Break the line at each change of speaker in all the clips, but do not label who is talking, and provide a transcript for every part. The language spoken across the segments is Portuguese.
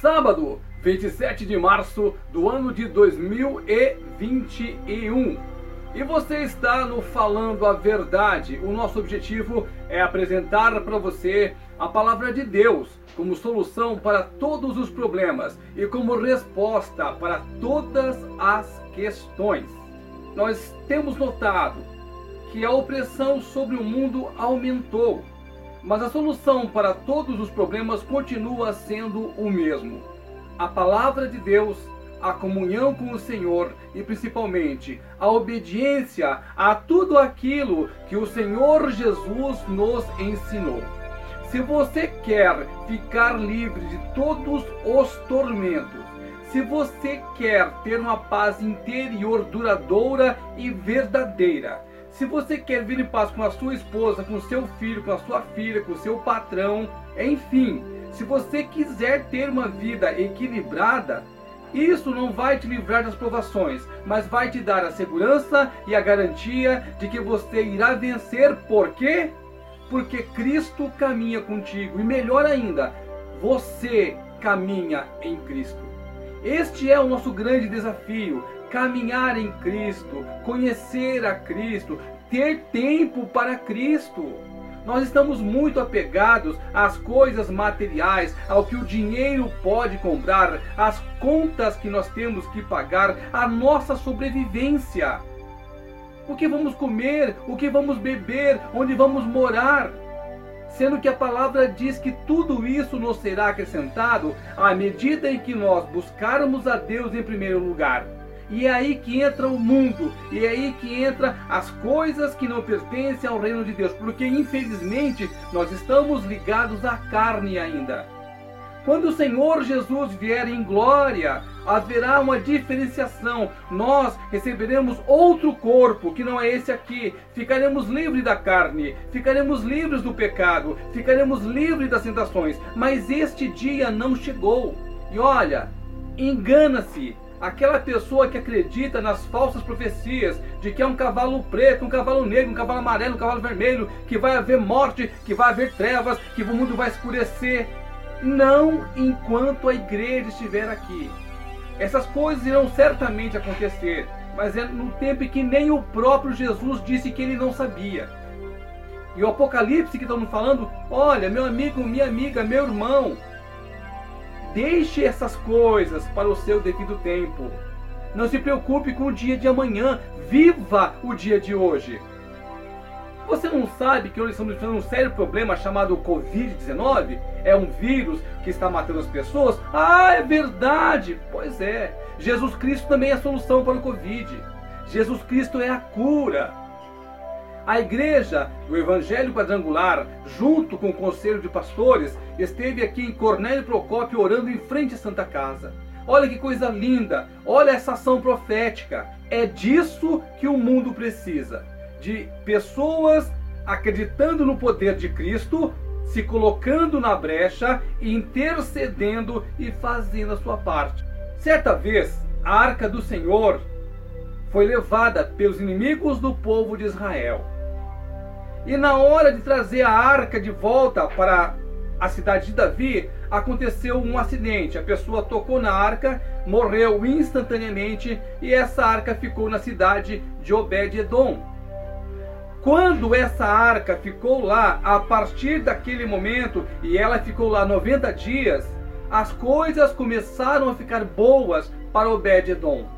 Sábado, 27 de março do ano de 2021. E você está no Falando a Verdade. O nosso objetivo é apresentar para você a palavra de Deus como solução para todos os problemas e como resposta para todas as questões. Nós temos notado que a opressão sobre o mundo aumentou, mas a solução para todos os problemas continua sendo o mesmo a palavra de Deus, a comunhão com o Senhor e principalmente a obediência a tudo aquilo que o Senhor Jesus nos ensinou. Se você quer ficar livre de todos os tormentos, se você quer ter uma paz interior duradoura e verdadeira, se você quer vir em paz com a sua esposa, com o seu filho, com a sua filha, com o seu patrão, enfim, se você quiser ter uma vida equilibrada, isso não vai te livrar das provações, mas vai te dar a segurança e a garantia de que você irá vencer. Por quê? Porque Cristo caminha contigo. E melhor ainda, você caminha em Cristo. Este é o nosso grande desafio: caminhar em Cristo, conhecer a Cristo, ter tempo para Cristo. Nós estamos muito apegados às coisas materiais, ao que o dinheiro pode comprar, às contas que nós temos que pagar, à nossa sobrevivência. O que vamos comer, o que vamos beber, onde vamos morar. Sendo que a palavra diz que tudo isso nos será acrescentado à medida em que nós buscarmos a Deus em primeiro lugar. E é aí que entra o mundo, e é aí que entra as coisas que não pertencem ao reino de Deus, porque infelizmente nós estamos ligados à carne ainda. Quando o Senhor Jesus vier em glória, haverá uma diferenciação. Nós receberemos outro corpo, que não é esse aqui. Ficaremos livres da carne, ficaremos livres do pecado, ficaremos livres das tentações. Mas este dia não chegou. E olha, engana-se aquela pessoa que acredita nas falsas profecias de que é um cavalo preto, um cavalo negro, um cavalo amarelo, um cavalo vermelho, que vai haver morte, que vai haver trevas, que o mundo vai escurecer. Não enquanto a igreja estiver aqui. Essas coisas irão certamente acontecer, mas é no tempo em que nem o próprio Jesus disse que ele não sabia. E o Apocalipse que estamos falando, olha, meu amigo, minha amiga, meu irmão, Deixe essas coisas para o seu devido tempo. Não se preocupe com o dia de amanhã. Viva o dia de hoje. Você não sabe que nós estamos enfrentando um sério problema chamado Covid-19? É um vírus que está matando as pessoas? Ah, é verdade! Pois é. Jesus Cristo também é a solução para o Covid. Jesus Cristo é a cura. A igreja do Evangelho Quadrangular, junto com o conselho de pastores, esteve aqui em Cornélio Procópio orando em frente à Santa Casa. Olha que coisa linda! Olha essa ação profética. É disso que o mundo precisa. De pessoas acreditando no poder de Cristo, se colocando na brecha, intercedendo e fazendo a sua parte. Certa vez, a arca do Senhor foi levada pelos inimigos do povo de Israel. E na hora de trazer a arca de volta para a cidade de Davi, aconteceu um acidente. A pessoa tocou na arca, morreu instantaneamente e essa arca ficou na cidade de Obed-Edom. Quando essa arca ficou lá, a partir daquele momento, e ela ficou lá 90 dias, as coisas começaram a ficar boas para Obed-Edom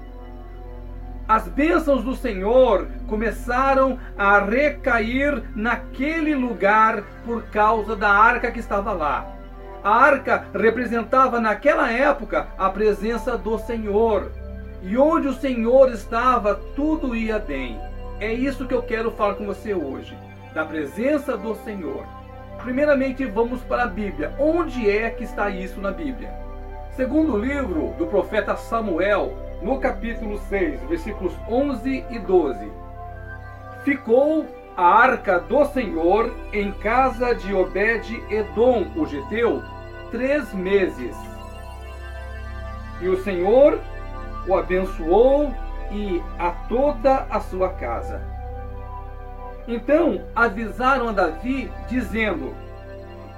as bênçãos do Senhor começaram a recair naquele lugar por causa da arca que estava lá. A arca representava naquela época a presença do Senhor. E onde o Senhor estava, tudo ia bem. É isso que eu quero falar com você hoje, da presença do Senhor. Primeiramente, vamos para a Bíblia. Onde é que está isso na Bíblia? Segundo o livro do profeta Samuel, no capítulo 6, versículos 11 e 12. Ficou a arca do Senhor em casa de Obed-Edom, o Geteu, três meses. E o Senhor o abençoou e a toda a sua casa. Então avisaram a Davi, dizendo: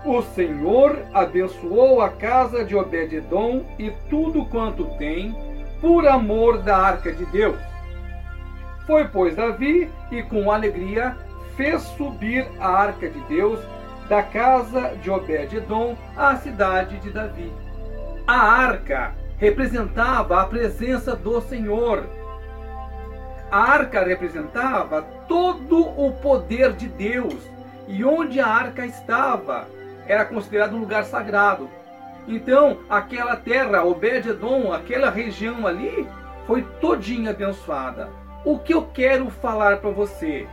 o Senhor abençoou a casa de Obed-edom e tudo quanto tem, por amor da arca de Deus. Foi, pois, Davi e com alegria fez subir a arca de Deus da casa de Obed-edom à cidade de Davi. A arca representava a presença do Senhor. A arca representava todo o poder de Deus. E onde a arca estava, era considerado um lugar sagrado. Então, aquela terra, Obed-edom, aquela região ali, foi todinha abençoada. O que eu quero falar para você?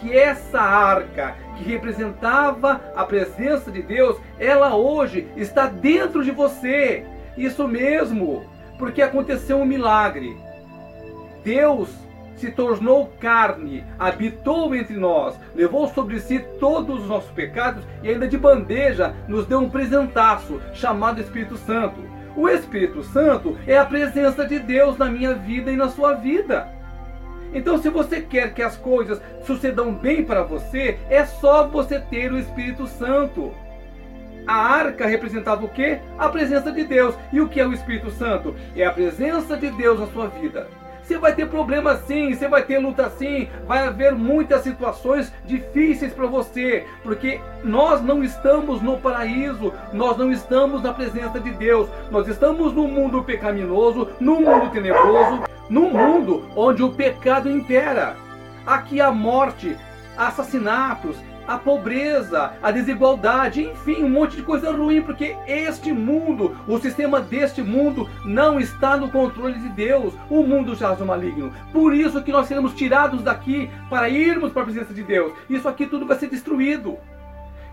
Que essa arca, que representava a presença de Deus, ela hoje está dentro de você. Isso mesmo, porque aconteceu um milagre. Deus se tornou carne, habitou entre nós, levou sobre si todos os nossos pecados e ainda de bandeja nos deu um presentaço chamado Espírito Santo. O Espírito Santo é a presença de Deus na minha vida e na sua vida. Então, se você quer que as coisas sucedam bem para você, é só você ter o Espírito Santo. A arca representava o que? A presença de Deus. E o que é o Espírito Santo? É a presença de Deus na sua vida. Você vai ter problemas sim, você vai ter luta sim, vai haver muitas situações difíceis para você, porque nós não estamos no paraíso, nós não estamos na presença de Deus, nós estamos no mundo pecaminoso, no mundo tenebroso, no mundo onde o pecado impera. Aqui a morte, assassinatos, a pobreza, a desigualdade, enfim, um monte de coisa ruim, porque este mundo, o sistema deste mundo, não está no controle de Deus. O mundo jaz no maligno. Por isso que nós seremos tirados daqui para irmos para a presença de Deus. Isso aqui tudo vai ser destruído.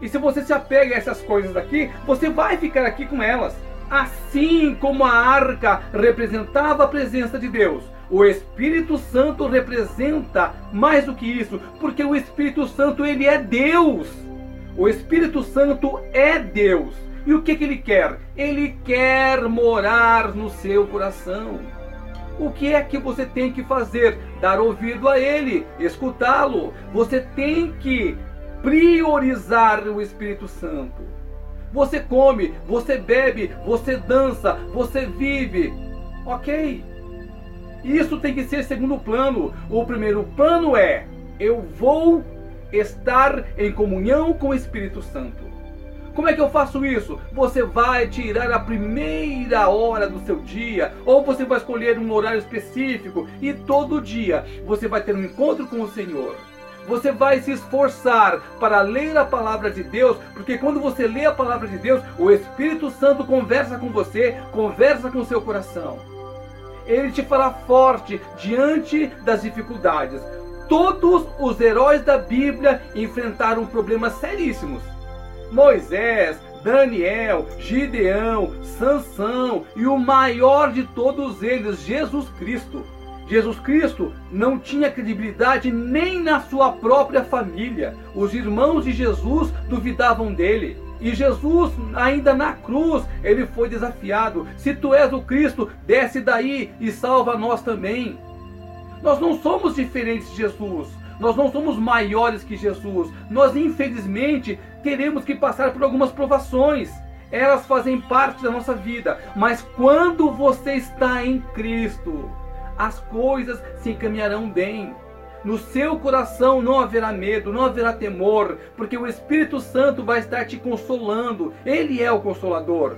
E se você se apega a essas coisas daqui, você vai ficar aqui com elas. Assim como a arca representava a presença de Deus, o Espírito Santo representa mais do que isso, porque o Espírito Santo ele é Deus. O Espírito Santo é Deus. E o que, que ele quer? Ele quer morar no seu coração. O que é que você tem que fazer? Dar ouvido a ele, escutá-lo. Você tem que priorizar o Espírito Santo. Você come, você bebe, você dança, você vive. Ok. Isso tem que ser segundo plano. O primeiro plano é: eu vou estar em comunhão com o Espírito Santo. Como é que eu faço isso? Você vai tirar a primeira hora do seu dia, ou você vai escolher um horário específico e todo dia você vai ter um encontro com o Senhor. Você vai se esforçar para ler a palavra de Deus, porque quando você lê a palavra de Deus, o Espírito Santo conversa com você, conversa com o seu coração ele te fará forte diante das dificuldades. Todos os heróis da Bíblia enfrentaram problemas seríssimos. Moisés, Daniel, Gideão, Sansão e o maior de todos eles, Jesus Cristo. Jesus Cristo não tinha credibilidade nem na sua própria família. Os irmãos de Jesus duvidavam dele. E Jesus, ainda na cruz, ele foi desafiado: se tu és o Cristo, desce daí e salva nós também. Nós não somos diferentes de Jesus. Nós não somos maiores que Jesus. Nós, infelizmente, teremos que passar por algumas provações. Elas fazem parte da nossa vida. Mas quando você está em Cristo, as coisas se encaminharão bem. No seu coração não haverá medo, não haverá temor, porque o Espírito Santo vai estar te consolando. Ele é o consolador.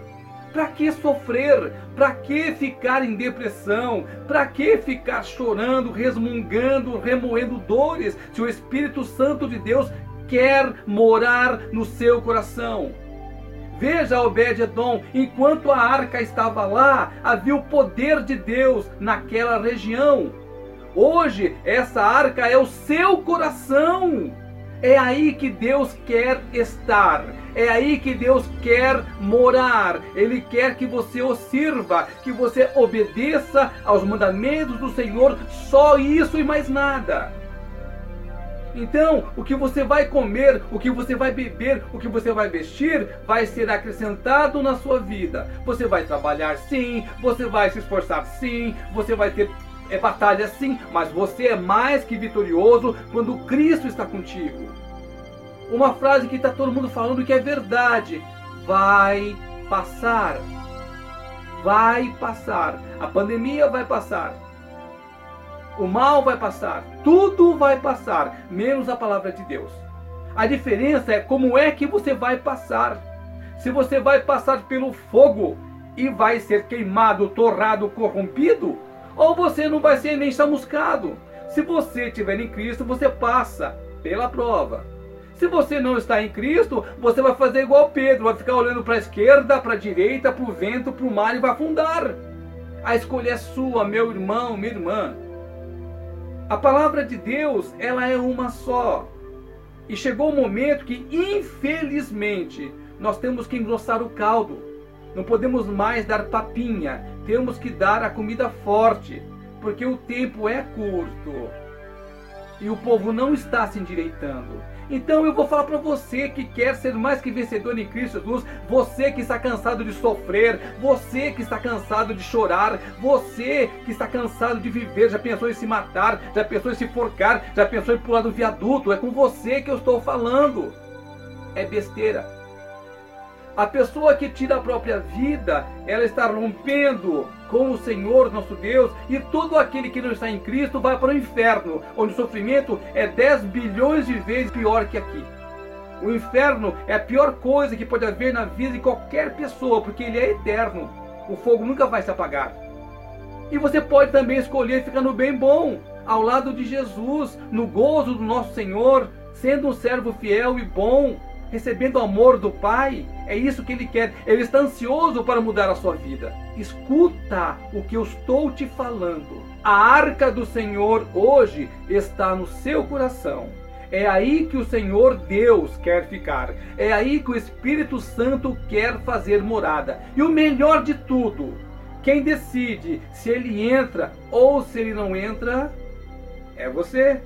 Para que sofrer? Para que ficar em depressão? Para que ficar chorando, resmungando, remoendo dores, se o Espírito Santo de Deus quer morar no seu coração? Veja Obed-Edom, enquanto a arca estava lá, havia o poder de Deus naquela região. Hoje, essa arca é o seu coração. É aí que Deus quer estar. É aí que Deus quer morar. Ele quer que você o sirva, que você obedeça aos mandamentos do Senhor. Só isso e mais nada. Então, o que você vai comer, o que você vai beber, o que você vai vestir, vai ser acrescentado na sua vida. Você vai trabalhar sim, você vai se esforçar sim, você vai ter é batalha sim, mas você é mais que vitorioso quando Cristo está contigo. Uma frase que está todo mundo falando que é verdade. Vai passar. Vai passar. A pandemia vai passar. O mal vai passar. Tudo vai passar, menos a palavra de Deus. A diferença é como é que você vai passar. Se você vai passar pelo fogo e vai ser queimado, torrado, corrompido, ou você não vai ser nem chamuscado. Se você estiver em Cristo, você passa pela prova. Se você não está em Cristo, você vai fazer igual Pedro, vai ficar olhando para a esquerda, para a direita, para o vento, para o mar e vai afundar. A escolha é sua, meu irmão, minha irmã. A palavra de Deus, ela é uma só. E chegou o momento que, infelizmente, nós temos que engrossar o caldo. Não podemos mais dar papinha, temos que dar a comida forte, porque o tempo é curto. E o povo não está se endireitando. Então eu vou falar para você que quer ser mais que vencedor em Cristo Jesus, você que está cansado de sofrer, você que está cansado de chorar, você que está cansado de viver, já pensou em se matar, já pensou em se forcar, já pensou em pular do viaduto, é com você que eu estou falando. É besteira. A pessoa que tira a própria vida, ela está rompendo com o Senhor nosso Deus, e todo aquele que não está em Cristo vai para o inferno, onde o sofrimento é 10 bilhões de vezes pior que aqui. O inferno é a pior coisa que pode haver na vida de qualquer pessoa, porque ele é eterno. O fogo nunca vai se apagar. E você pode também escolher ficar no bem bom, ao lado de Jesus, no gozo do nosso Senhor, sendo um servo fiel e bom, recebendo o amor do Pai. É isso que Ele quer. Ele está ansioso para mudar a sua vida. Escuta o que eu estou te falando. A arca do Senhor hoje está no seu coração. É aí que o Senhor Deus quer ficar. É aí que o Espírito Santo quer fazer morada. E o melhor de tudo, quem decide se ele entra ou se ele não entra é você.